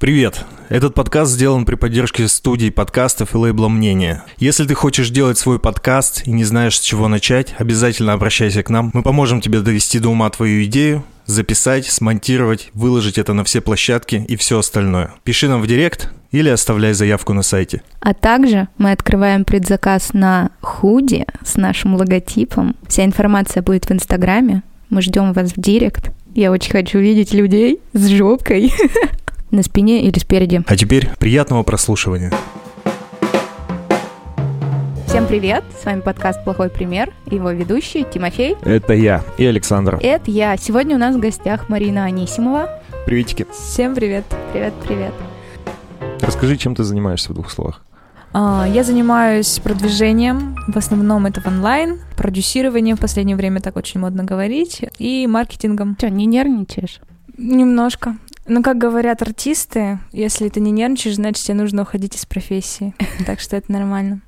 Привет! Этот подкаст сделан при поддержке студии подкастов и лейбла «Мнение». Если ты хочешь делать свой подкаст и не знаешь, с чего начать, обязательно обращайся к нам. Мы поможем тебе довести до ума твою идею, записать, смонтировать, выложить это на все площадки и все остальное. Пиши нам в директ или оставляй заявку на сайте. А также мы открываем предзаказ на худи с нашим логотипом. Вся информация будет в Инстаграме. Мы ждем вас в директ. Я очень хочу видеть людей с жопкой на спине или спереди. А теперь приятного прослушивания. Всем привет! С вами подкаст «Плохой пример». Его ведущий Тимофей. Это я и Александр. Это я. Сегодня у нас в гостях Марина Анисимова. Приветики. Всем привет. Привет-привет. Расскажи, чем ты занимаешься в двух словах. А, Я занимаюсь продвижением, в основном это в онлайн, продюсированием, в последнее время так очень модно говорить, и маркетингом. Что, не нервничаешь? Немножко. Но, как говорят артисты, если ты не нервничаешь, значит, тебе нужно уходить из профессии. Так что это нормально.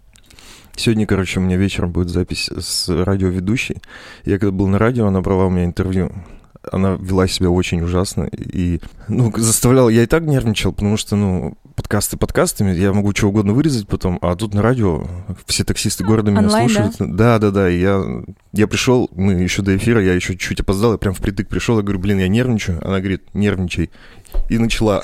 Сегодня, короче, у меня вечером будет запись с радиоведущей. Я когда был на радио, она брала у меня интервью. Она вела себя очень ужасно и, ну, заставляла... Я и так нервничал, потому что, ну, подкасты подкастами, я могу что угодно вырезать потом, а тут на радио все таксисты города меня Онлайн, слушают. Да, да, да. И я, я пришел, мы еще до эфира, я еще чуть опоздал, я прям впритык пришел, я говорю, блин, я нервничаю. Она говорит, нервничай. И начала.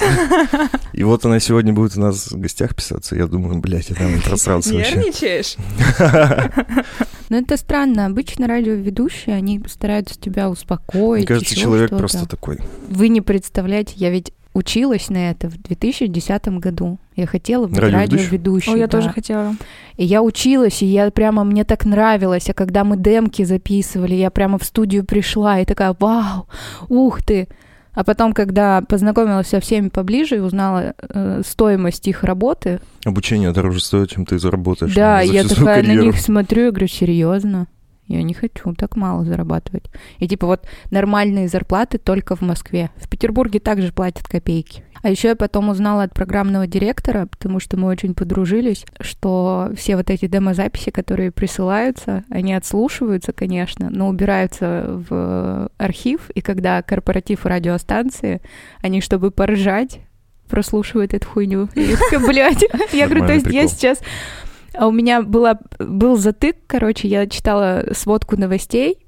И вот она сегодня будет у нас в гостях писаться. Я думаю, блядь, я там просрался вообще. Нервничаешь? Ну, это странно. Обычно радиоведущие, они стараются тебя успокоить. Мне кажется, человек что-то. просто такой. Вы не представляете, я ведь училась на это в 2010 году. Я хотела быть Радиоведущей? радиоведущей. О, я да. тоже хотела. И я училась, и я прямо, мне так нравилось. А когда мы демки записывали, я прямо в студию пришла и такая, вау, ух ты. А потом, когда познакомилась со всеми поближе и узнала э, стоимость их работы, Обучение дороже стоит, чем ты заработаешь. да, за я такая на карьеру. них смотрю и говорю, серьезно? Я не хочу так мало зарабатывать. И типа вот нормальные зарплаты только в Москве. В Петербурге также платят копейки. А еще я потом узнала от программного директора, потому что мы очень подружились, что все вот эти демозаписи, которые присылаются, они отслушиваются, конечно, но убираются в архив, и когда корпоратив радиостанции, они, чтобы поржать, прослушивают эту хуйню. И я такая, блядь, я говорю, то есть я сейчас... А у меня была, был затык, короче, я читала сводку новостей,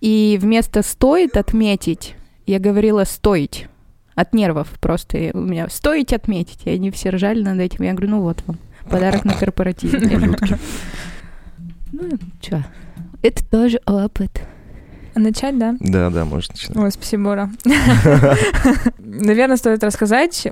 и вместо «стоит отметить» я говорила «стоить». От нервов просто. И у меня «стоить отметить». И они все ржали над этим. Я говорю, ну вот вам, подарок на корпоратив. Ну, чё, это тоже опыт. Начать, да? Да, да, можно начинать. Ой, спасибо, Бора. Наверное, стоит рассказать,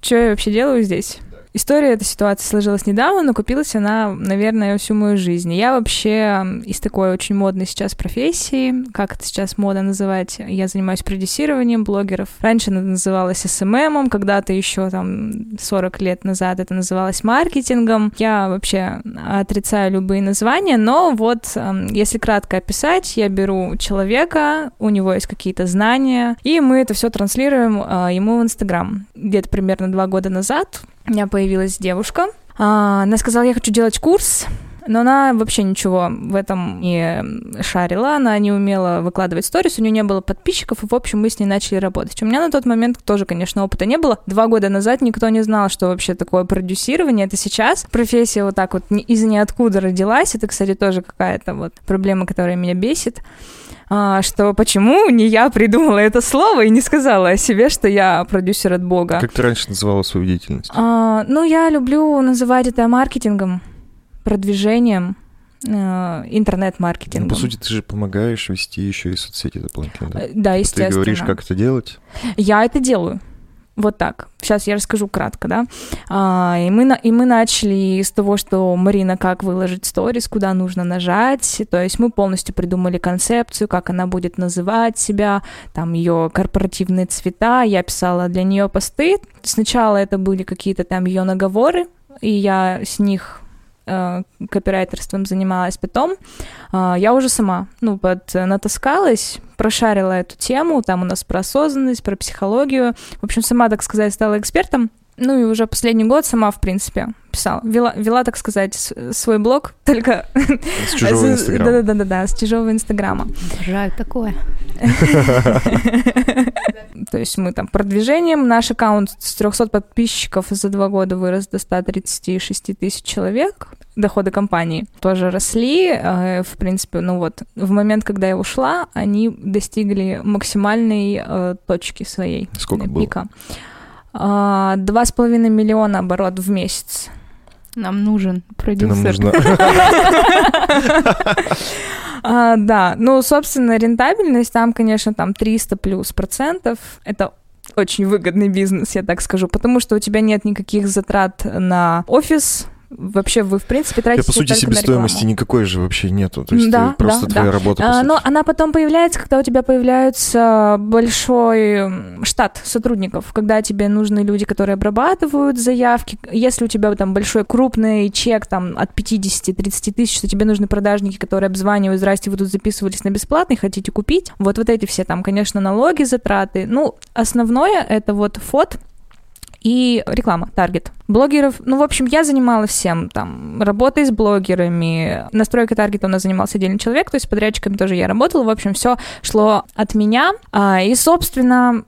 что я вообще делаю здесь. История этой ситуации сложилась недавно, но купилась она, наверное, всю мою жизнь. Я вообще из такой очень модной сейчас профессии, как это сейчас мода называть, я занимаюсь продюсированием блогеров. Раньше это называлось СММом, когда-то еще там 40 лет назад это называлось маркетингом. Я вообще отрицаю любые названия, но вот эм, если кратко описать, я беру человека, у него есть какие-то знания, и мы это все транслируем э, ему в Инстаграм. Где-то примерно два года назад у меня появилась девушка. А, Она сказала, я хочу делать курс, но она вообще ничего в этом не шарила, она не умела выкладывать сторис, у нее не было подписчиков, и, в общем, мы с ней начали работать. У меня на тот момент тоже, конечно, опыта не было. Два года назад никто не знал, что вообще такое продюсирование. Это сейчас профессия вот так вот из ниоткуда родилась. Это, кстати, тоже какая-то вот проблема, которая меня бесит. А, что почему не я придумала это слово и не сказала о себе, что я продюсер от Бога. Как ты раньше называла свою деятельность? А, ну, я люблю называть это маркетингом, продвижением, э, интернет-маркетингом. Ну, по сути, ты же помогаешь вести еще и соцсети дополнительно, да? Э, Да, Ты естественно. говоришь, как это делать. Я это делаю. Вот так. Сейчас я расскажу кратко, да. А, и, мы, и мы начали с того, что Марина, как выложить сторис, куда нужно нажать. То есть мы полностью придумали концепцию, как она будет называть себя, там ее корпоративные цвета. Я писала для нее посты. Сначала это были какие-то там ее наговоры, и я с них э, копирайтерством занималась. Потом э, я уже сама, ну, под, натаскалась, прошарила эту тему, там у нас про осознанность, про психологию. В общем, сама, так сказать, стала экспертом. Ну и уже последний год сама, в принципе, писала. Вела, вела так сказать, свой блог, только... С чужого инстаграма. Да-да-да, с чужого инстаграма. Обожаю такое. То есть мы там продвижением, наш аккаунт с 300 подписчиков за два года вырос до 136 тысяч человек. Доходы компании тоже росли. Э, в принципе, ну вот, в момент, когда я ушла, они достигли максимальной э, точки своей. Сколько пика. было? Два с половиной миллиона оборот в месяц. Нам нужен Ты нам продюсер. нужна. А, да, ну, собственно, рентабельность там, конечно, там 300 плюс процентов. Это очень выгодный бизнес, я так скажу, потому что у тебя нет никаких затрат на офис, Вообще вы, в принципе, Я, тратите по сути, себестоимости никакой же вообще нету. То есть Да, ты просто да, твоя да. работа, А, но она потом появляется, когда у тебя появляется большой штат сотрудников, когда тебе нужны люди, которые обрабатывают заявки. Если у тебя там большой крупный чек там от 50-30 тысяч, то тебе нужны продажники, которые обзванивают, здрасте, вы тут записывались на бесплатный, хотите купить. Вот, вот эти все там, конечно, налоги, затраты. Ну, основное это вот фот, и реклама, таргет. Блогеров, ну, в общем, я занималась всем, там, работой с блогерами, настройкой таргета у нас занимался отдельный человек, то есть с подрядчиками тоже я работала, в общем, все шло от меня, А, и, собственно,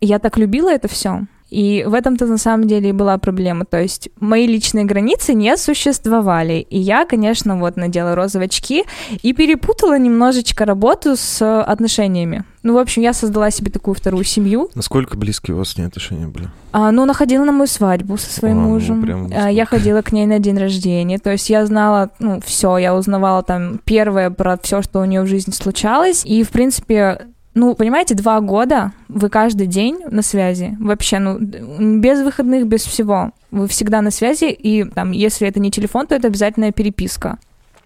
я так любила это все. И в этом-то на самом деле и была проблема. То есть мои личные границы не существовали. И я, конечно, вот надела розовые очки и перепутала немножечко работу с отношениями. Ну, в общем, я создала себе такую вторую семью. Насколько близкие у вас с ней отношения были? А, ну, она ходила на мою свадьбу со своим А, ну, мужем. прям А, я ходила к ней на день рождения. То есть я знала, ну, все, я узнавала там первое про все, что у нее в жизни случалось. И, в принципе, ну, понимаете, два года вы каждый день на связи. Вообще, ну, без выходных, без всего. Вы всегда на связи, и там, если это не телефон, то это обязательная переписка.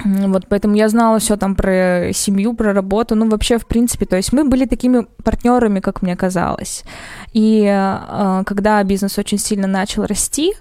Вот, поэтому я знала все там про семью, про работу, ну, вообще, в принципе, то есть мы были такими партнерами, как мне казалось. И э, когда бизнес очень сильно начал расти,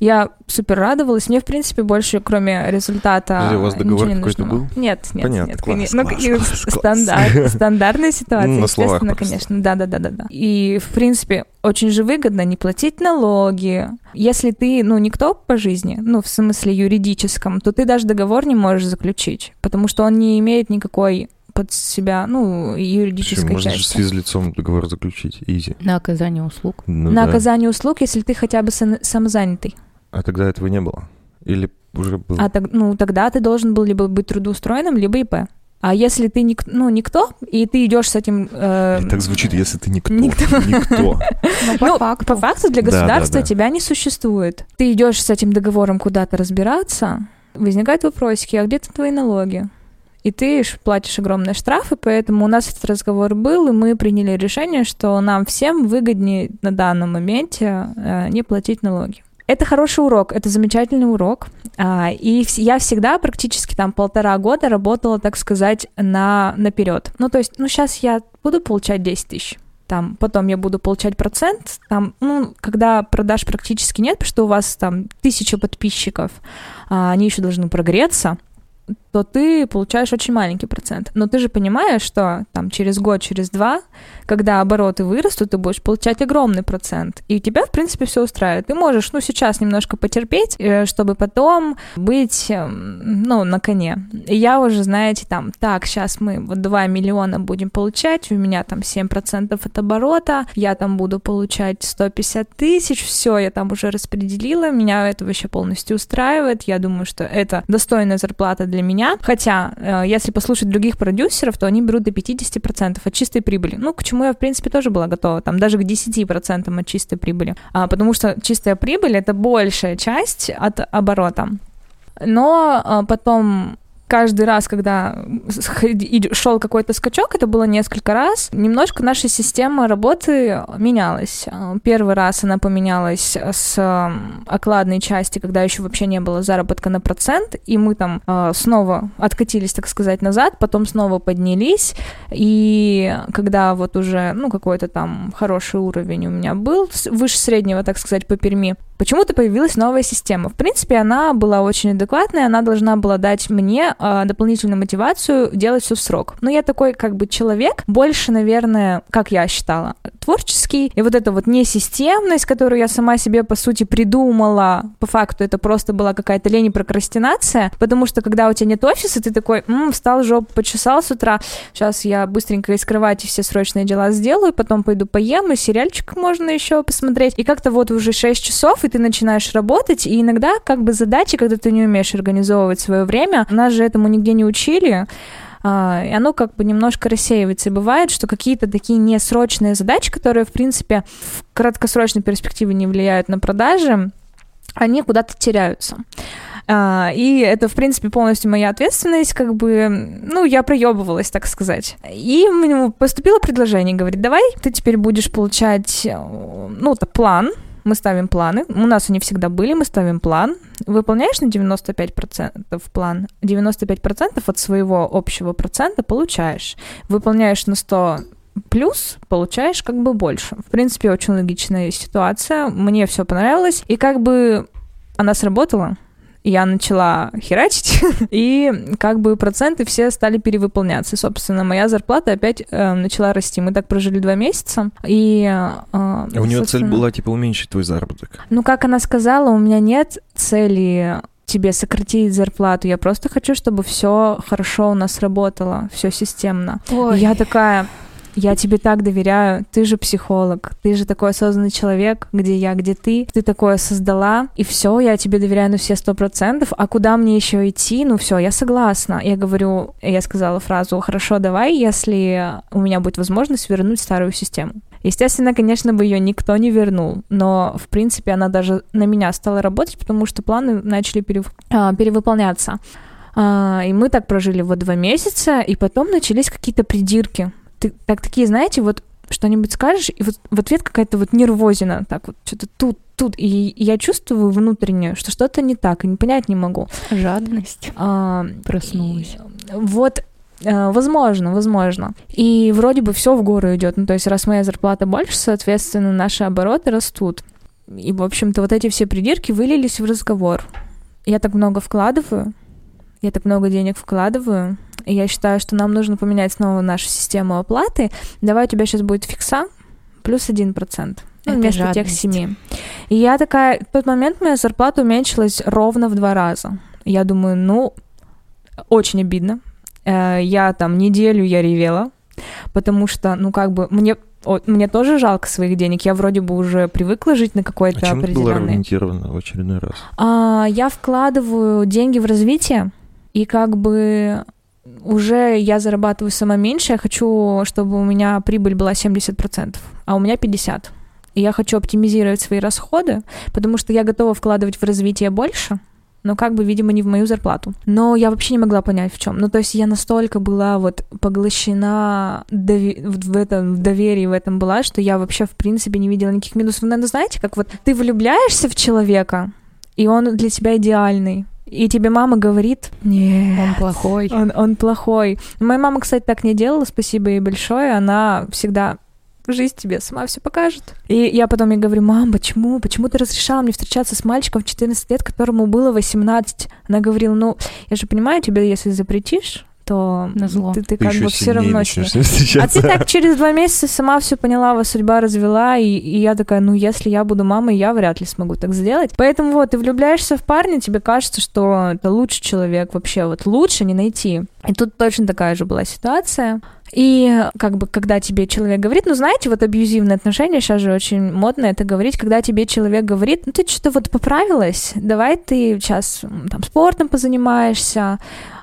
я супер радовалась. Мне, в принципе, больше, кроме результата... Подожди, у вас договор не какой-то был? Нет, нет, Понятно, нет. класс, конечно. класс, ну, и класс, класс. стандарт- стандартная ситуация, Ну, на естественно, конечно. Да-да-да-да. И, в принципе, очень же выгодно не платить налоги. Если ты, ну, никто по жизни, ну, в смысле юридическом, то ты даже договор не можешь заключить, потому что он не имеет никакой под себя, ну, юридической можно же с части. физлицом договор заключить, изи. На оказание услуг. Ну На да. оказание услуг, если ты хотя бы сан- самозанятый. А тогда этого не было? Или уже было? А так, ну, тогда ты должен был либо быть трудоустроенным, либо ИП. А если ты ник- ну, никто, и ты идешь с этим... э, И так звучит, если ты никто. Никто. Никто. Ну, по ну, факту. по факту для Да, да, государства да. тебя не существует. Ты идешь с этим договором куда-то разбираться, возникают вопросики, а где ты твои налоги? И ты платишь огромные штрафы, поэтому у нас этот разговор был, и мы приняли решение, что нам всем выгоднее на данном моменте э, не платить налоги. Это хороший урок, это замечательный урок. А, и я всегда практически там полтора года работала, так сказать, на наперед. Ну, то есть, ну, сейчас я буду получать 10 тысяч. Там, потом я буду получать процент, там, ну, когда продаж практически нет, потому что у вас там тысяча подписчиков, а они еще должны прогреться, то ты получаешь очень маленький процент. Но ты же понимаешь, что там через год, через два, когда обороты вырастут, ты будешь получать огромный процент. И тебя, в принципе, все устраивает. Ты можешь, ну, сейчас немножко потерпеть, э, чтобы потом быть, эм, ну, на коне. И я уже, знаете, там, так, сейчас мы вот 2 миллиона будем получать, у меня там 7% от оборота, я там буду получать 150 тысяч, все, я там уже распределила, меня это вообще полностью устраивает, я думаю, что это достойная зарплата для меня, хотя, э, если послушать других продюсеров, то они берут до 50% от чистой прибыли, ну, к чему я, в принципе, тоже была готова, там, даже к 10% от чистой прибыли, А, потому что чистая прибыль — это большая часть от оборота. Но а, потом каждый раз, когда шел какой-то скачок, это было несколько раз, немножко наша система работы менялась. Первый раз она поменялась с м, окладной части, когда еще вообще не было заработка на процент, и мы там а, снова откатились, так сказать, назад, потом снова поднялись, и когда вот уже, ну, какой-то там хороший уровень у меня был, выше среднего, так сказать, по Перми, почему-то появилась новая система. В принципе, она была очень адекватная, она должна была дать мне э, дополнительную мотивацию делать все в срок. Но я такой как бы человек, больше, наверное, как я считала, творческий. И вот эта вот несистемность, которую я сама себе, по сути, придумала, по факту это просто была какая-то лень и прокрастинация, потому что когда у тебя нет офиса, ты такой, М, встал, жопу почесал с утра, сейчас я быстренько из кровати все срочные дела сделаю, потом пойду поем, и сериальчик можно еще посмотреть. И как-то вот уже 6 часов, и ты начинаешь работать, и иногда как бы задачи, когда ты не умеешь организовывать свое время, нас же этому нигде не учили, а, и оно как бы немножко рассеивается. И бывает, что какие-то такие несрочные задачи, которые, в принципе, в краткосрочной перспективе не влияют на продажи, они куда-то теряются. А, и это, в принципе, полностью моя ответственность, как бы, ну, я проебывалась, так сказать. И мне поступило предложение, говорит, давай ты теперь будешь получать, ну, это план, мы ставим планы, у нас они всегда были, мы ставим план, выполняешь на 95% план, 95% от своего общего процента получаешь, выполняешь на 100 плюс получаешь как бы больше. В принципе, очень логичная ситуация. Мне все понравилось. И как бы она сработала, я начала херачить, и как бы проценты все стали перевыполняться. собственно, моя зарплата опять э, начала расти. Мы так прожили два месяца, и... Э, а у нее цель была, типа, уменьшить твой заработок? Ну, как она сказала, у меня нет цели тебе сократить зарплату. Я просто хочу, чтобы все хорошо у нас работало, все системно. Ой. И я такая, я тебе так доверяю, ты же психолог, ты же такой осознанный человек, где я, где ты, ты такое создала, и все, я тебе доверяю на все сто процентов, а куда мне еще идти? Ну все, я согласна. Я говорю, я сказала фразу, хорошо, давай, если у меня будет возможность вернуть старую систему. Естественно, конечно, бы ее никто не вернул, но, в принципе, она даже на меня стала работать, потому что планы начали перев... а, перевыполняться. А, и мы так прожили вот два месяца, и потом начались какие-то придирки ты, так такие, знаете, вот что-нибудь скажешь, и вот в ответ какая-то вот нервозина, так вот что-то тут, тут, и, и я чувствую внутренне, что что-то не так, и не понять не могу. Жадность а, проснулась. И, вот э, Возможно, возможно. И вроде бы все в гору идет. Ну, то есть, раз моя зарплата больше, соответственно, наши обороты растут. И, в общем-то, вот эти все придирки вылились в разговор. Я так много вкладываю, я так много денег вкладываю, и я считаю, что нам нужно поменять снова нашу систему оплаты. Давай у тебя сейчас будет фикса плюс один процент. Ну, вместо жадность. тех семи. И я такая, в тот момент моя зарплата уменьшилась ровно в два раза. Я думаю, ну, очень обидно. Э, я там неделю я ревела, потому что, ну, как бы, мне о, мне тоже жалко своих денег. Я вроде бы уже привыкла жить на какой-то а чем определенный. Чем было аргументировано в очередной раз? А, я вкладываю деньги в развитие, и как бы уже я зарабатываю сама меньше, я хочу, чтобы у меня прибыль была 70%, а у меня 50%. И я хочу оптимизировать свои расходы, потому что я готова вкладывать в развитие больше, но как бы, видимо, не в мою зарплату. Но я вообще не могла понять, в чем. Ну, то есть я настолько была вот поглощена дови- в этом в доверии в этом была, что я вообще, в принципе, не видела никаких минусов. Наверное, знаете, как вот ты влюбляешься в человека, и он для тебя идеальный, и тебе мама говорит, нет, он плохой. Он, он плохой. Моя мама, кстати, так не делала, спасибо ей большое. Она всегда жизнь тебе сама все покажет. И я потом ей говорю, мам, почему? Почему ты разрешала мне встречаться с мальчиком в 14 лет, которому было 18? Она говорила, ну, я же понимаю, тебе если запретишь, то Назло. ты, ты, ты как бы все равно... А ты так через два месяца сама все поняла, вас судьба развела, и, и я такая, ну, если я буду мамой, я вряд ли смогу так сделать. Поэтому вот, ты влюбляешься в парня, тебе кажется, что это лучший человек вообще, вот лучше не найти. И тут точно такая же была ситуация. И как бы, когда тебе человек говорит, ну, знаете, вот абьюзивные отношения, сейчас же очень модно это говорить, когда тебе человек говорит, ну, ты что-то вот поправилась, давай ты сейчас там спортом позанимаешься,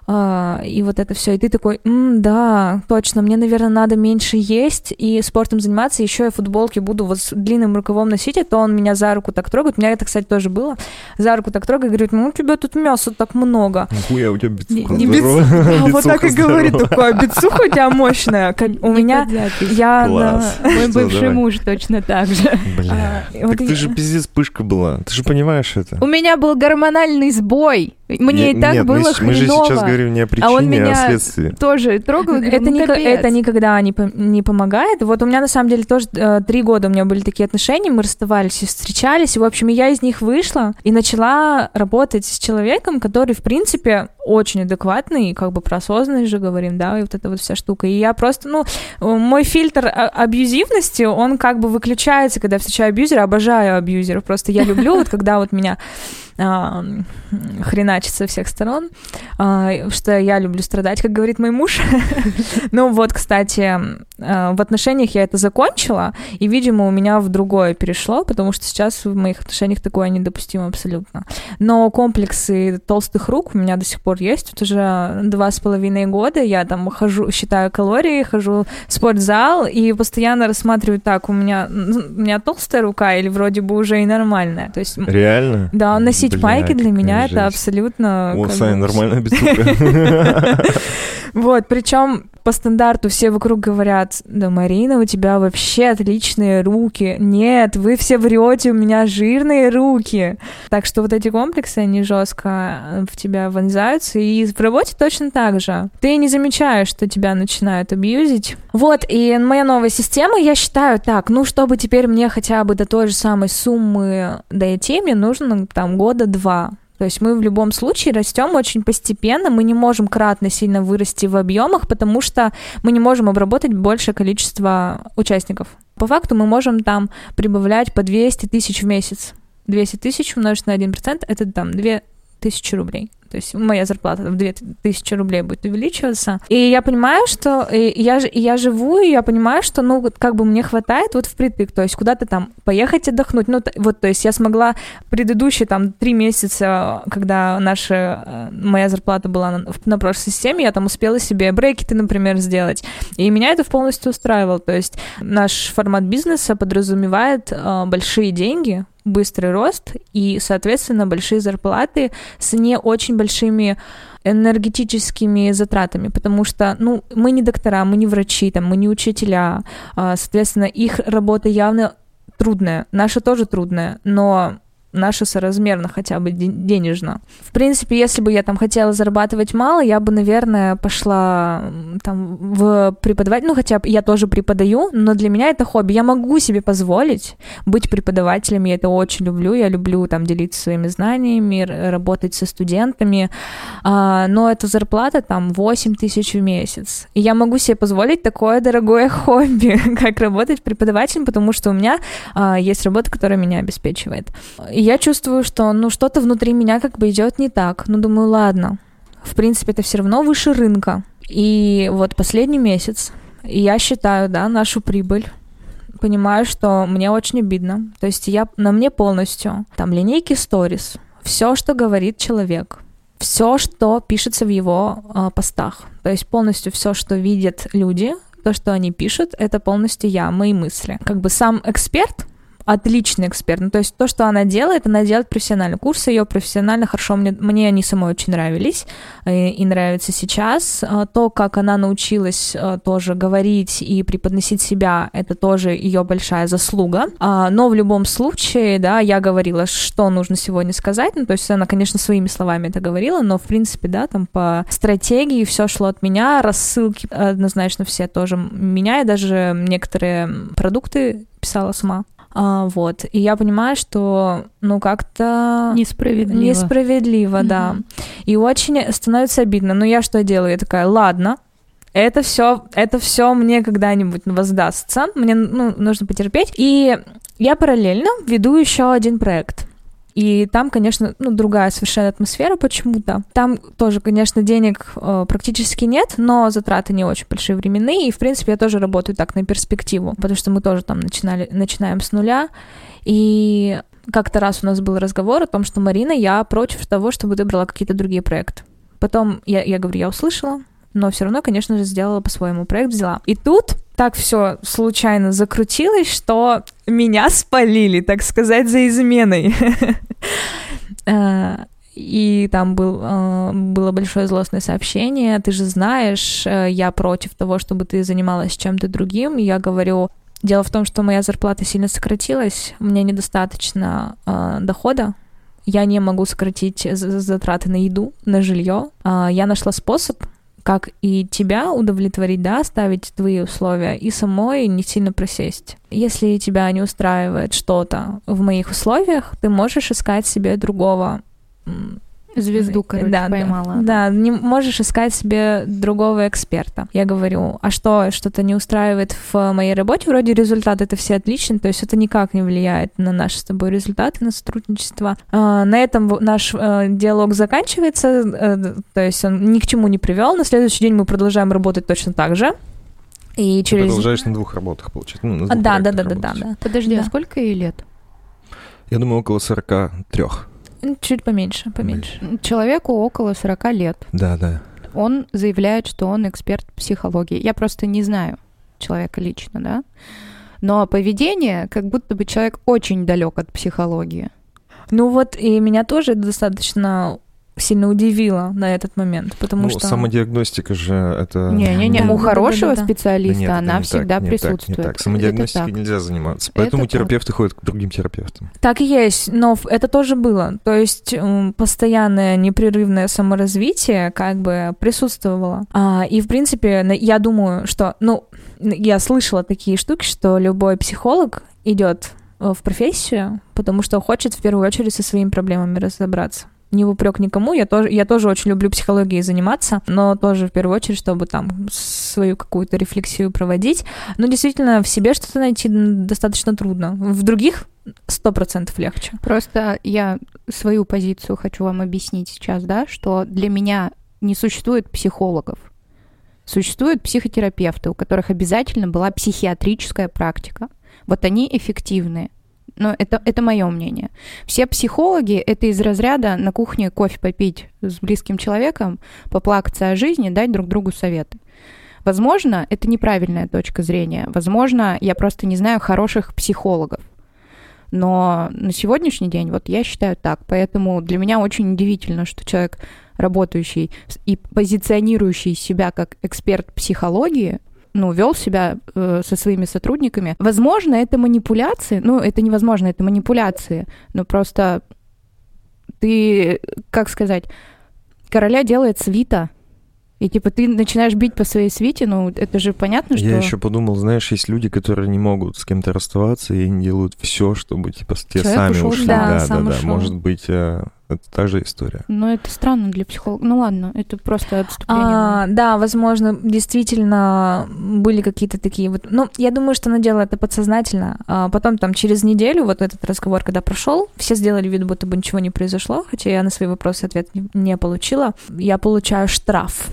а, и вот это все. И ты такой, М, да, точно, мне, наверное, надо меньше есть и спортом заниматься. Еще я футболки буду вот с длинным рукавом носить, а то он меня за руку так трогает. У меня это, кстати, тоже было. За руку так трогает, говорит, ну, у тебя тут мяса так много. Нихуя, у тебя бицуха не, не а, Вот так и говорит, такое, бицуха у тебя мощная. У меня, я... Мой бывший муж точно так же. Бля, а, так ты же пиздец пышка была, ты же понимаешь это. У меня был гормональный сбой. Мне и так нет, было мы, хреново. мы же сейчас говорим не о причине, а он а, меня о следствии. тоже трогал. и говорю, Это, ну, капец. это никогда не, не помогает. Вот у меня на самом деле тоже э, три года у меня были такие отношения, мы расставались и встречались, и, в общем, я из них вышла и начала работать с человеком, который, в принципе, очень адекватный, как бы про осознанность же говорим, да, и вот эта вот вся штука. И я просто, ну, э, мой фильтр а- абьюзивности, он как бы выключается, когда я встречаю абьюзера, обожаю абьюзеров, просто я люблю, вот когда вот меня а, хреначит со всех сторон, а, что я люблю страдать, как говорит мой муж. Ну вот, кстати, а, в отношениях я это закончила, и, видимо, у меня в другое перешло, потому что сейчас в моих отношениях такое недопустимо абсолютно. Но комплексы толстых рук у меня до сих пор есть. Вот уже два с половиной года я там хожу, считаю калории, хожу в спортзал и постоянно рассматриваю так, у меня, ну, у меня толстая рука или вроде бы уже и нормальная. То есть Реально? да, носить Бля, майки для меня какая это жесть. абсолютно... О, Саня, нормальная бицуха. Вот, причем по стандарту все вокруг говорят, да, Марина, у тебя вообще отличные руки. Нет, вы все врете, у меня жирные руки. Так что вот эти комплексы, они жестко в тебя вонзаются, и в работе точно так же. Ты не замечаешь, что тебя начинают абьюзить. Вот, и моя новая система, я считаю так, ну, чтобы теперь мне хотя бы до той же самой суммы дойти, мне нужно там года два. То есть мы в любом случае растем очень постепенно, мы не можем кратно сильно вырасти в объемах, потому что мы не можем обработать большее количество участников. По факту мы можем там прибавлять по 200 тысяч в месяц. 200 тысяч умножить на 1% это там 2 тысячи рублей. То есть моя зарплата в 2000 рублей будет увеличиваться. И я понимаю, что я, я живу, и я понимаю, что, ну, как бы мне хватает вот впритык, то есть куда-то там поехать отдохнуть. Ну, вот, то есть я смогла предыдущие там три месяца, когда наша, э, моя зарплата была на, на прошлой системе, я там успела себе брекеты, например, сделать. И меня это полностью устраивало. То есть наш формат бизнеса подразумевает э, большие деньги, быстрый рост и, соответственно, большие зарплаты с не очень большими энергетическими затратами, потому что, ну, мы не доктора, мы не врачи, там, мы не учителя, а, соответственно, их работа явно трудная, наша тоже трудная, но наша соразмерно хотя бы де- денежно. В принципе, если бы я там хотела зарабатывать мало, я бы, наверное, пошла там в преподавать, ну, хотя бы я тоже преподаю, но для меня это хобби. Я могу себе позволить быть преподавателем, я это очень люблю, я люблю там делиться своими знаниями, работать со студентами, а, но это зарплата там 8 тысяч в месяц. И я могу себе позволить такое дорогое хобби, как работать преподавателем, потому что у меня а, есть работа, которая меня обеспечивает. И я чувствую, что ну что-то внутри меня как бы идет не так. Ну, думаю, ладно. В принципе, это все равно выше рынка. И вот последний месяц я считаю, да, нашу прибыль понимаю, что мне очень обидно. То есть я на мне полностью там линейки сторис, все, что говорит человек, все, что пишется в его а, постах. То есть полностью все, что видят люди, то, что они пишут, это полностью я, мои мысли. Как бы сам эксперт, отличный эксперт. Ну, то есть то, что она делает, она делает профессионально. Курсы ее профессионально хорошо. Мне, мне они самой очень нравились э, и нравятся сейчас. А, То, как она научилась э, тоже говорить и преподносить себя, это тоже ее большая заслуга. А, Но в любом случае, да, я говорила, что нужно сегодня сказать. Ну, то есть она, конечно, своими словами это говорила, но, в принципе, да, там по стратегии все шло от меня, рассылки однозначно все тоже меня, я даже некоторые продукты писала сама. А, вот. И я понимаю, что, ну, как-то... Несправедливо. Несправедливо, да. Мгм. И очень становится обидно. Но я что делаю? Я такая, ладно, это все, это все мне когда-нибудь воздастся. Мне ну, нужно потерпеть. И я параллельно веду еще один проект. И там, конечно, ну, другая совершенно атмосфера почему-то. Там тоже, конечно, денег э, практически нет, но затраты не очень большие временные. И, в принципе, я тоже работаю так на перспективу, потому что мы тоже там начинали, начинаем с нуля. И как-то раз у нас был разговор о том, что Марина, я против того, чтобы ты брала какие-то другие проекты. Потом я, я говорю, я услышала, но все равно, конечно же, сделала по-своему проект, взяла. И тут так все случайно закрутилось, что меня спалили, так сказать, за изменой. Э, И там был, э, было большое злостное сообщение. Ты же знаешь, э, я против того, чтобы ты занималась чем-то другим. Я говорю, дело в том, что моя зарплата сильно сократилась, мне недостаточно дохода, я не могу сократить затраты на еду, на жилье. Я нашла способ, как и тебя удовлетворить, да, ставить твои условия, и самой не сильно просесть. Если тебя не устраивает что-то в моих условиях, ты можешь искать себе другого Звезду, короче, да, поймала. Да, да, не можешь искать себе другого эксперта. Я говорю, а что, что-то не устраивает в моей работе? Вроде результат это все отлично, то есть это никак не влияет на наши с тобой результаты, на сотрудничество. А, на этом наш а, диалог заканчивается, а, то есть он ни к чему не привел. На следующий день мы продолжаем работать точно так же. И Ты через... продолжаешь на двух работах, получается? Ну, на двух да, да, да, да, да, да. Подожди, да. а сколько ей лет? Я думаю, около 43. Чуть поменьше, поменьше. Человеку около 40 лет. Да, да. Он заявляет, что он эксперт психологии. Я просто не знаю человека лично, да. Но поведение, как будто бы человек очень далек от психологии. Ну вот, и меня тоже достаточно сильно удивило на этот момент, потому ну, что... самодиагностика же это... Не-не-не, у хорошего да, да, специалиста да нет, она всегда так, присутствует. Не так, самодиагностикой нельзя заниматься, поэтому это терапевты так. ходят к другим терапевтам. Так и есть, но это тоже было. То есть постоянное непрерывное саморазвитие как бы присутствовало. А, и, в принципе, я думаю, что... Ну, я слышала такие штуки, что любой психолог идет в профессию, потому что хочет в первую очередь со своими проблемами разобраться не в упрек никому. Я тоже, я тоже очень люблю психологией заниматься, но тоже в первую очередь, чтобы там свою какую-то рефлексию проводить. Но действительно, в себе что-то найти достаточно трудно. В других сто процентов легче. Просто я свою позицию хочу вам объяснить сейчас, да, что для меня не существует психологов. Существуют психотерапевты, у которых обязательно была психиатрическая практика. Вот они эффективные но это, это мое мнение. Все психологи — это из разряда на кухне кофе попить с близким человеком, поплакаться о жизни, дать друг другу советы. Возможно, это неправильная точка зрения. Возможно, я просто не знаю хороших психологов. Но на сегодняшний день вот я считаю так. Поэтому для меня очень удивительно, что человек, работающий и позиционирующий себя как эксперт психологии, ну, вел себя э, со своими сотрудниками. Возможно, это манипуляции, ну, это невозможно, это манипуляции, но просто ты, как сказать, короля делает свита, и типа ты начинаешь бить по своей свите, ну это же понятно, что... Я еще подумал, знаешь, есть люди, которые не могут с кем-то расставаться, и они делают все, чтобы типа те Человек сами ушел, ушли. Да, да, да, да. Может быть, э, это та же история. Но это странно для психолога. Ну ладно, это просто отступление. А, да, возможно, действительно были какие-то такие вот... Ну, я думаю, что она делала это подсознательно. А потом там через неделю, вот этот разговор, когда прошел, все сделали вид, будто бы ничего не произошло, хотя я на свои вопросы ответ не, не получила. Я получаю штраф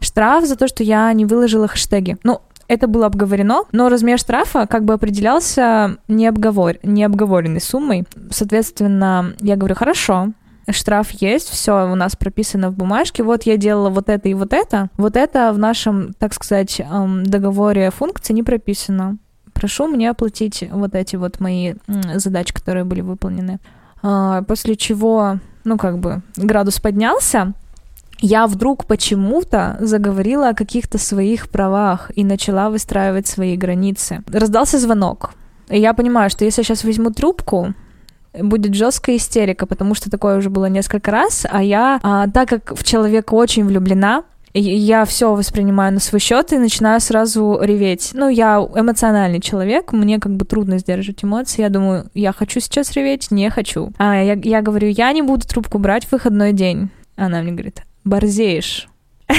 Штраф за то, что я не выложила хэштеги. Ну, это было обговорено, но размер штрафа как бы определялся необговор... необговоренной суммой. Соответственно, я говорю, хорошо, штраф есть, все у нас прописано в бумажке, вот я делала вот это и вот это, вот это в нашем, так сказать, договоре функции не прописано. Прошу мне оплатить вот эти вот мои задачи, которые были выполнены. А, после чего, ну, как бы, градус поднялся, я вдруг почему-то заговорила о каких-то своих правах и начала выстраивать свои границы. Раздался звонок. И я понимаю, что если я сейчас возьму трубку, будет жесткая истерика, потому что такое уже было несколько раз, а я, а, так как в человека очень влюблена, я все воспринимаю на свой счет и начинаю сразу реветь. Ну, я эмоциональный человек, мне как бы трудно сдерживать эмоции. Я думаю, я хочу сейчас реветь, не хочу. А я, я говорю, я не буду трубку брать в выходной день. Она мне говорит, борзеешь.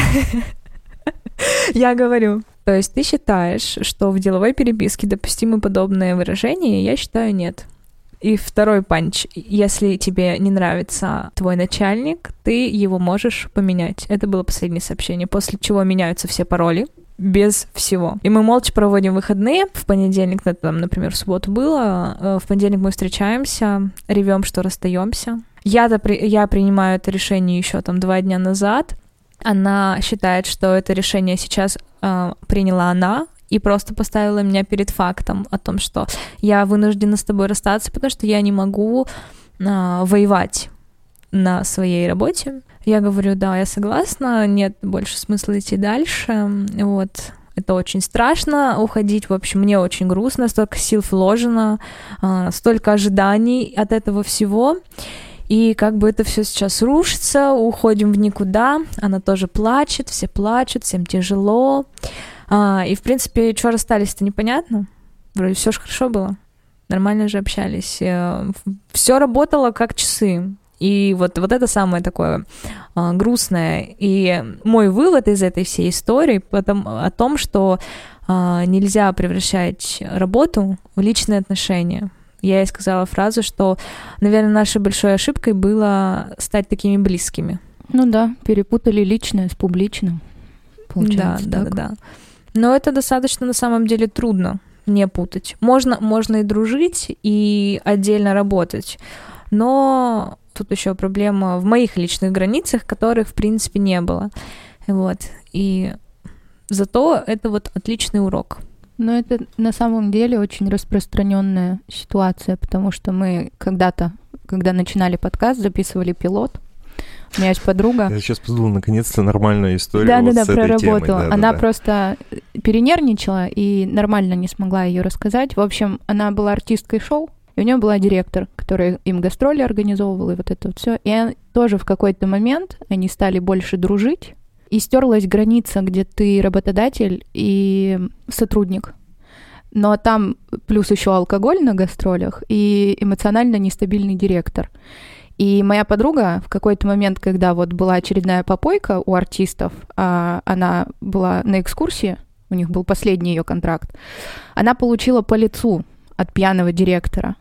Я говорю. То есть ты считаешь, что в деловой переписке допустимы подобные выражения? Я считаю, нет. И второй панч. Если тебе не нравится твой начальник, ты его можешь поменять. Это было последнее сообщение. После чего меняются все пароли без всего. И мы молча проводим выходные. В понедельник, это там, например, в субботу было. Э, в понедельник мы встречаемся, ревем, что расстаемся. Я-то при, я принимаю это решение еще там два дня назад. Она считает, что это решение сейчас э, приняла она и просто поставила меня перед фактом о том, что я вынуждена с тобой расстаться, потому что я не могу э, воевать на своей работе. Я говорю, да, я согласна, нет больше смысла идти дальше. Вот, это очень страшно уходить. В общем, мне очень грустно, столько сил вложено, э, столько ожиданий от этого всего. И как бы это все сейчас рушится, уходим в никуда, она тоже плачет, все плачут, всем тяжело. А, и, в принципе, что расстались-то непонятно. Вроде все же хорошо было. Нормально же общались. Все работало как часы. И вот, вот это самое такое а, грустное. И мой вывод из этой всей истории потом, о том, что а, нельзя превращать работу в личные отношения. Я ей сказала фразу, что, наверное, нашей большой ошибкой было стать такими близкими. Ну да, перепутали личное с публичным. Получается, да, так. да, да. Но это достаточно на самом деле трудно не путать. Можно, можно и дружить, и отдельно работать, но тут еще проблема в моих личных границах, которых, в принципе, не было. Вот. И зато это вот отличный урок. Но это на самом деле очень распространенная ситуация, потому что мы когда-то, когда начинали подкаст, записывали пилот, у меня есть подруга. Я сейчас подумал, наконец-то нормальная история. Да, вот да, да, проработала. Темой. Да, она да, просто перенервничала и нормально не смогла ее рассказать. В общем, она была артисткой шоу, и у нее была директор, который им гастроли организовывал, и вот это вот все. И тоже в какой-то момент они стали больше дружить, и стерлась граница, где ты работодатель и сотрудник. Но там плюс еще алкоголь на гастролях и эмоционально нестабильный директор. И моя подруга в какой-то момент, когда вот была очередная попойка у артистов, а она была на экскурсии, у них был последний ее контракт, она получила по лицу от пьяного директора.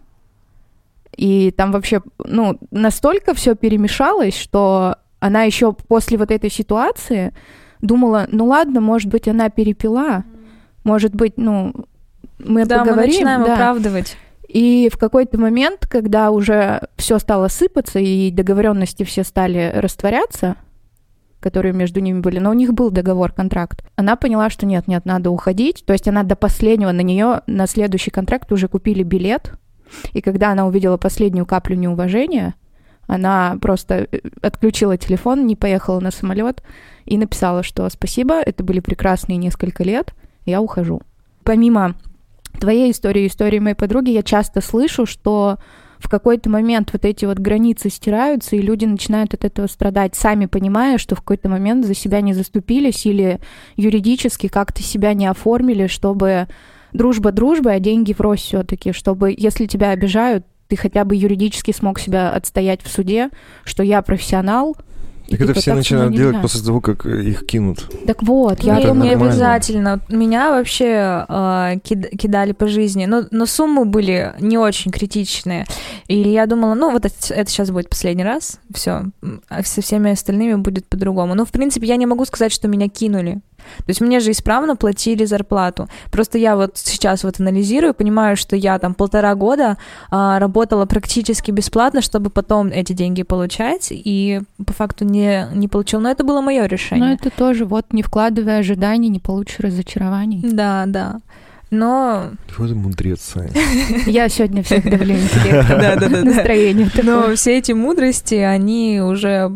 И там вообще, ну, настолько все перемешалось, что она еще после вот этой ситуации думала, ну ладно, может быть, она перепила, может быть, ну, мы да, поговорим. Мы начинаем да. оправдывать. И в какой-то момент, когда уже все стало сыпаться и договоренности все стали растворяться, которые между ними были, но у них был договор, контракт. Она поняла, что нет, нет, надо уходить. То есть она до последнего на нее на следующий контракт уже купили билет. И когда она увидела последнюю каплю неуважения, она просто э, отключила телефон, не поехала на самолет и написала, что спасибо, это были прекрасные несколько лет, я ухожу. Помимо твоей истории, истории моей подруги, я часто слышу, что в какой-то момент вот эти вот границы стираются, и люди начинают от этого страдать, сами понимая, что в какой-то момент за себя не заступились или юридически как-то себя не оформили, чтобы дружба дружбой, а деньги врозь все-таки, чтобы если тебя обижают, ты хотя бы юридически смог себя отстоять в суде, что я профессионал, так это типа все начинают делать после того, как их кинут. Так вот, я не, не обязательно. Меня вообще э, кидали по жизни, но, но суммы были не очень критичные. И я думала, ну вот это, это сейчас будет последний раз, все, а со всеми остальными будет по-другому. Ну, в принципе, я не могу сказать, что меня кинули. То есть мне же исправно платили зарплату. Просто я вот сейчас вот анализирую, понимаю, что я там полтора года а, работала практически бесплатно, чтобы потом эти деньги получать, и по факту не, не получила. Но это было мое решение. Но это тоже вот не вкладывая ожиданий, не получишь разочарований. Да, да. Но... Вот мудрец, Я сегодня всех давлю интеллектом. Настроение Но все эти мудрости, они уже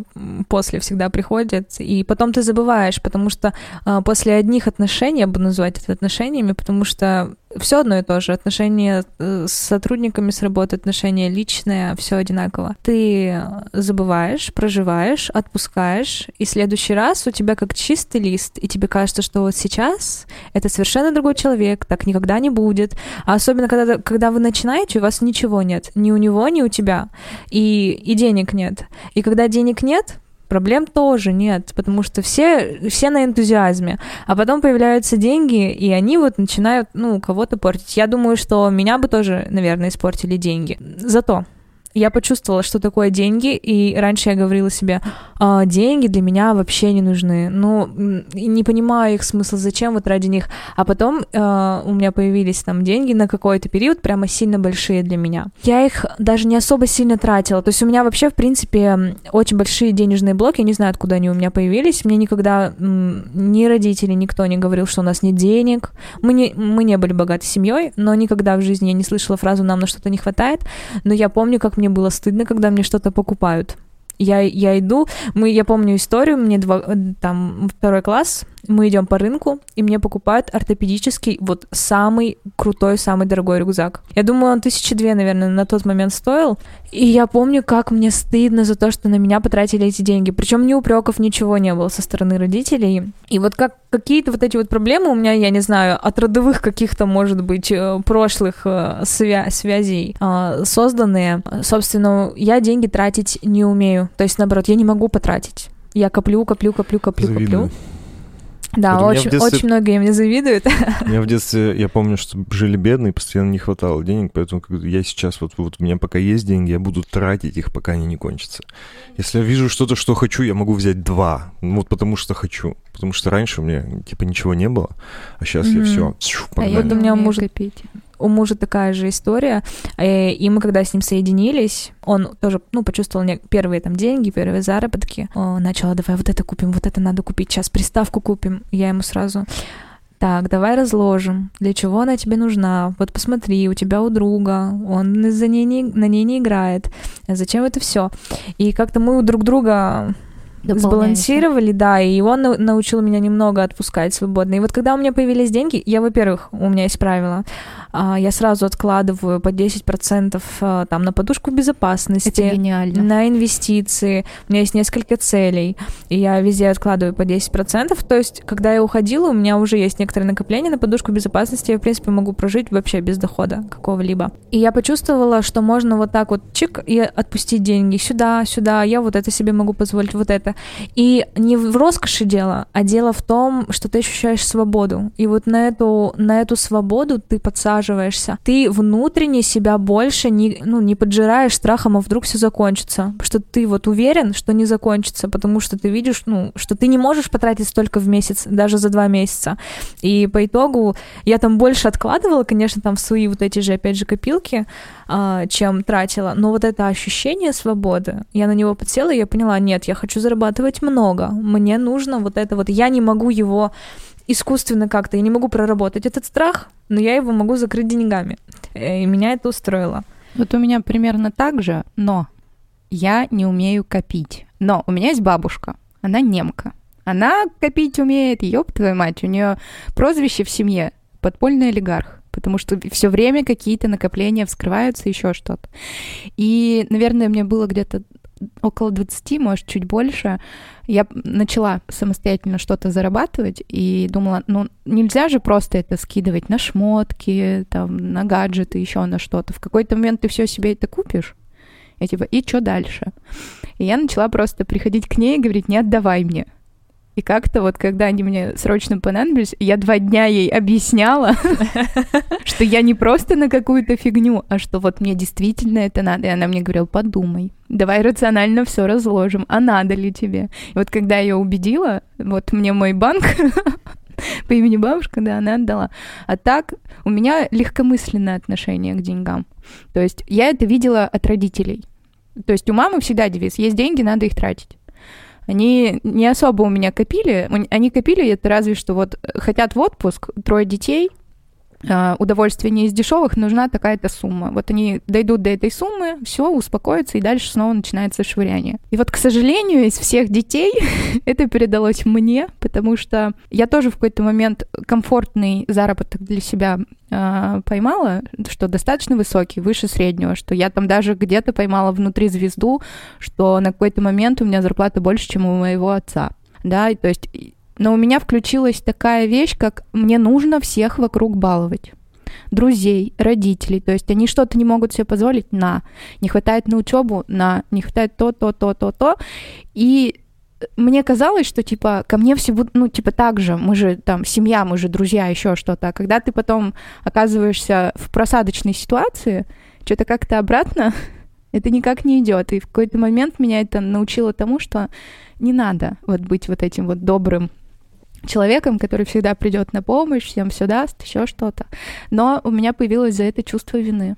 после всегда приходят, и потом ты забываешь, потому что а, после одних отношений, я буду называть это отношениями, потому что все одно и то же. Отношения э, с сотрудниками с работы, отношения личные, все одинаково. Ты забываешь, проживаешь, отпускаешь, и в следующий раз у тебя как чистый лист, и тебе кажется, что вот сейчас это совершенно другой человек, так никогда не будет. А особенно, когда, когда вы начинаете, у вас ничего нет. Ни у него, ни у тебя. И, и денег нет. И когда денег нет, проблем тоже нет, потому что все, все на энтузиазме. А потом появляются деньги, и они вот начинают, ну, кого-то портить. Я думаю, что меня бы тоже, наверное, испортили деньги. Зато я почувствовала, что такое деньги, и раньше я говорила себе, а, деньги для меня вообще не нужны, ну, не понимаю их смысл, зачем вот ради них, а потом э, у меня появились там деньги на какой-то период, прямо сильно большие для меня. Я их даже не особо сильно тратила, то есть у меня вообще, в принципе, очень большие денежные блоки, я не знаю, откуда они у меня появились, мне никогда ни родители, никто не говорил, что у нас нет денег, мы не, мы не были богатой семьей, но никогда в жизни я не слышала фразу «нам на что-то не хватает», но я помню, как мне мне было стыдно, когда мне что-то покупают. Я, я иду, мы, я помню историю, мне два, там второй класс, мы идем по рынку, и мне покупают ортопедический, вот самый крутой, самый дорогой рюкзак. Я думаю, он тысячи две, наверное, на тот момент стоил. И я помню, как мне стыдно за то, что на меня потратили эти деньги. Причем ни упреков, ничего не было со стороны родителей. И вот как какие-то вот эти вот проблемы у меня, я не знаю, от родовых каких-то, может быть, э, прошлых э, свя- связей э, созданные. Собственно, я деньги тратить не умею. То есть, наоборот, я не могу потратить. Я коплю, коплю, коплю, коплю, Завидую. коплю. Да, Вот очень, детстве- очень многие мне завидуют. У меня в детстве, я помню, что жили бедные, постоянно не хватало денег, поэтому я сейчас, вот, вот у меня пока есть деньги, я буду тратить их, пока они не кончатся. Если я вижу что-то, что хочу, я могу взять два, ну, вот потому что хочу. Потому что раньше у меня, типа, ничего не было, а сейчас я Мгм. все, А я Вот у не меня умею муж- копить. У мужа такая же история, э, и мы когда с ним соединились, он тоже, ну, почувствовал первые там деньги, первые заработки, О, начал, «А давай вот это купим, вот это надо купить, сейчас приставку купим. Я ему сразу, так, давай разложим, для чего она тебе нужна, вот посмотри, у тебя у друга, он за ней не, на ней не играет, зачем это все? И как-то мы друг друга. Сбалансировали, да, и он нау- научил меня немного отпускать свободно. И вот когда у меня появились деньги, я, во-первых, у меня есть правило, а, я сразу откладываю по 10% а, там на подушку безопасности, Это гениально. на инвестиции. У меня есть несколько целей, и я везде откладываю по 10%. То есть, когда я уходила, у меня уже есть некоторые накопления на подушку безопасности. Я, в принципе, могу прожить вообще без дохода какого-либо. И я почувствовала, что можно вот так вот чик и отпустить деньги сюда, сюда. Я вот это себе могу позволить, вот это. И не в роскоши дело, а дело в том, что ты ощущаешь свободу. И вот на эту, на эту свободу ты подсаживаешься. Ты внутренне себя больше не, ну, не поджираешь страхом, а вдруг все закончится. Что ты вот уверен, что не закончится, потому что ты видишь, ну, что ты не можешь потратить столько в месяц, даже за два месяца. И по итогу я там больше откладывала, конечно, там в свои вот эти же, опять же, копилки, чем тратила. Но вот это ощущение свободы, я на него подсела, и я поняла, нет, я хочу зарабатывать много. Мне нужно вот это вот. Я не могу его искусственно как-то, я не могу проработать этот страх, но я его могу закрыть деньгами. Э, И меня это устроило. Вот у меня примерно так же, но я не умею копить. Но у меня есть бабушка, она немка. Она копить умеет, ёб твою мать, у нее прозвище в семье подпольный олигарх, потому что все время какие-то накопления вскрываются, еще что-то. И, наверное, мне было где-то около 20, может, чуть больше, я начала самостоятельно что-то зарабатывать и думала, ну, нельзя же просто это скидывать на шмотки, там, на гаджеты, еще на что-то. В какой-то момент ты все себе это купишь, и типа, и что дальше? И я начала просто приходить к ней и говорить, не отдавай мне. И как-то вот, когда они мне срочно понадобились, я два дня ей объясняла, что я не просто на какую-то фигню, а что вот мне действительно это надо. И она мне говорила, подумай, давай рационально все разложим, а надо ли тебе? И вот когда я ее убедила, вот мне мой банк по имени бабушка, да, она отдала. А так у меня легкомысленное отношение к деньгам. То есть я это видела от родителей. То есть у мамы всегда девиз, есть деньги, надо их тратить. Они не особо у меня копили. Они копили это разве что вот э, хотят в отпуск, трое детей, удовольствие не из дешевых, нужна такая-то сумма. Вот они дойдут до этой суммы, все, успокоятся, и дальше снова начинается швыряние. И вот, к сожалению, из всех детей это передалось мне, потому что я тоже в какой-то момент комфортный заработок для себя а, поймала, что достаточно высокий, выше среднего, что я там даже где-то поймала внутри звезду, что на какой-то момент у меня зарплата больше, чем у моего отца. Да, и то есть но у меня включилась такая вещь, как мне нужно всех вокруг баловать. Друзей, родителей. То есть они что-то не могут себе позволить, на. Не хватает на учебу, на. Не хватает то, то, то, то, то. И мне казалось, что типа ко мне все будут, ну, типа так же, мы же там семья, мы же друзья, еще что-то. А когда ты потом оказываешься в просадочной ситуации, что-то как-то обратно, это никак не идет. И в какой-то момент меня это научило тому, что не надо вот быть вот этим вот добрым человеком, который всегда придет на помощь, всем все даст, еще что-то. Но у меня появилось за это чувство вины.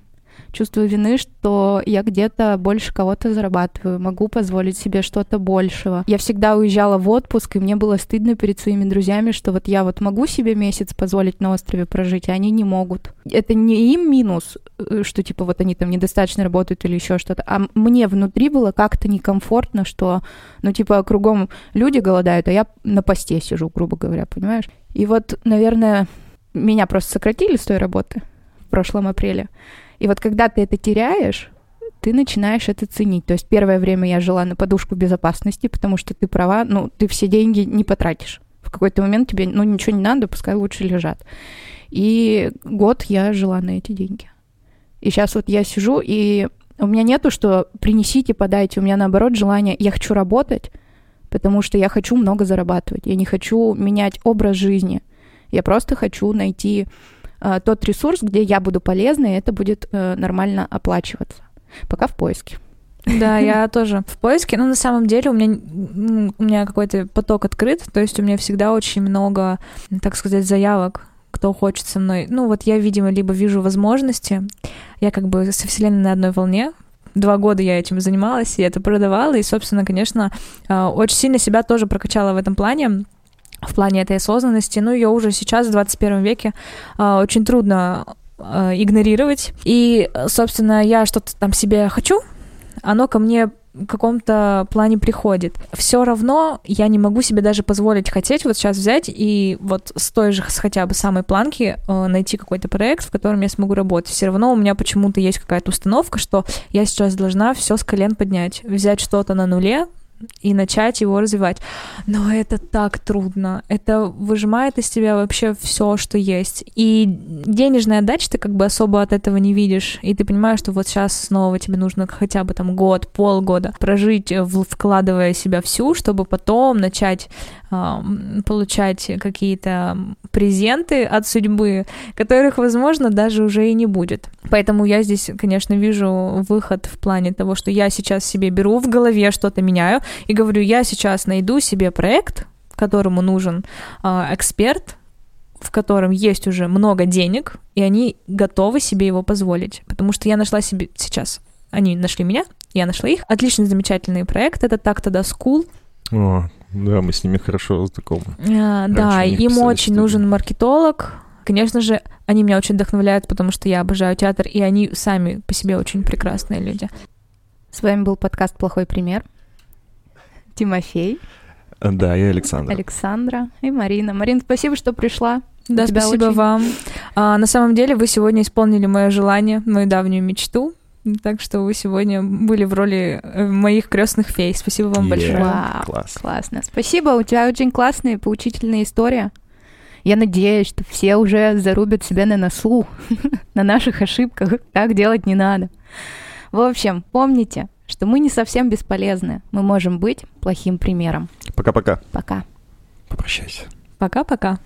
Чувство вины, что я где-то больше кого-то зарабатываю, могу позволить себе что-то большего. Я всегда уезжала в отпуск, и мне было стыдно перед своими друзьями, что вот я вот могу себе месяц позволить на острове прожить, а они не могут. Это не им минус, э, что типа вот они там недостаточно работают или еще что-то, а мне внутри было как-то некомфортно, что, ну типа кругом люди голодают, а я на посте сижу, грубо говоря, понимаешь? И вот, наверное, меня просто сократили с той работы в прошлом апреле. И вот когда ты это теряешь, ты начинаешь это ценить. То есть первое время я жила на подушку безопасности, потому что ты права, ну, ты все деньги не потратишь. В какой-то момент тебе, ну, ничего не надо, пускай лучше лежат. И год я жила на эти деньги. И сейчас вот я сижу, и у меня нету, что принесите, подайте. У меня наоборот желание, я хочу работать, потому что я хочу много зарабатывать. Я не хочу менять образ жизни. Я просто хочу найти э, тот ресурс, где я буду полезна, и это будет э, нормально оплачиваться. Пока в поиске. Да, я тоже в поиске, но на самом деле у меня, у меня какой-то поток открыт, то есть у меня всегда очень много, так сказать, заявок, кто хочет со мной. Ну вот я, видимо, либо вижу возможности, я как бы со Вселенной на одной волне, два года я этим занималась, и это продавала, и, собственно, конечно, э, очень сильно себя тоже прокачала в этом плане, в плане этой осознанности. Ну, ее уже сейчас, в 21 веке, э, очень трудно э, игнорировать. И, собственно, я что-то там себе хочу, оно ко мне в каком-то плане приходит. Все равно я не могу себе даже позволить хотеть вот сейчас взять и вот с той же с хотя бы самой планки э, найти какой-то проект, в котором я смогу работать. Все равно у меня почему-то есть какая-то установка, что я сейчас должна все с колен поднять, взять что-то на нуле, и начать его развивать. Но это так трудно. Это выжимает из тебя вообще все, что есть. И денежная отдача ты как бы особо от этого не видишь. И ты понимаешь, что вот сейчас снова тебе нужно хотя бы там год, полгода прожить, вкладывая себя всю, чтобы потом начать получать какие-то презенты от судьбы, которых, возможно, даже уже и не будет. Поэтому я здесь, конечно, вижу выход в плане того, что я сейчас себе беру в голове что-то меняю и говорю, я сейчас найду себе проект, которому нужен э, эксперт, в котором есть уже много денег, и они готовы себе его позволить. Потому что я нашла себе сейчас, они нашли меня, я нашла их. Отличный, замечательный проект. Это так-то да School. О, да, мы с ними хорошо знакомы. А, да, им очень нужен маркетолог. Конечно же, они меня очень вдохновляют, потому что я обожаю театр, и они сами по себе очень прекрасные люди. С вами был подкаст «Плохой пример». Тимофей. Да, и Александра. Александра и Марина. Марин, спасибо, что пришла. Да, спасибо очень... вам. А, на самом деле вы сегодня исполнили мое желание, мою давнюю мечту. Так что вы сегодня были в роли э, моих крестных фей. Спасибо вам yeah, большое. Вау, класс. Классно. Спасибо, у тебя очень классная и поучительная история. Я надеюсь, что все уже зарубят себя на носу, на наших ошибках. Так делать не надо. В общем, помните, что мы не совсем бесполезны. Мы можем быть плохим примером. Пока-пока. Пока. Попрощайся. Пока-пока.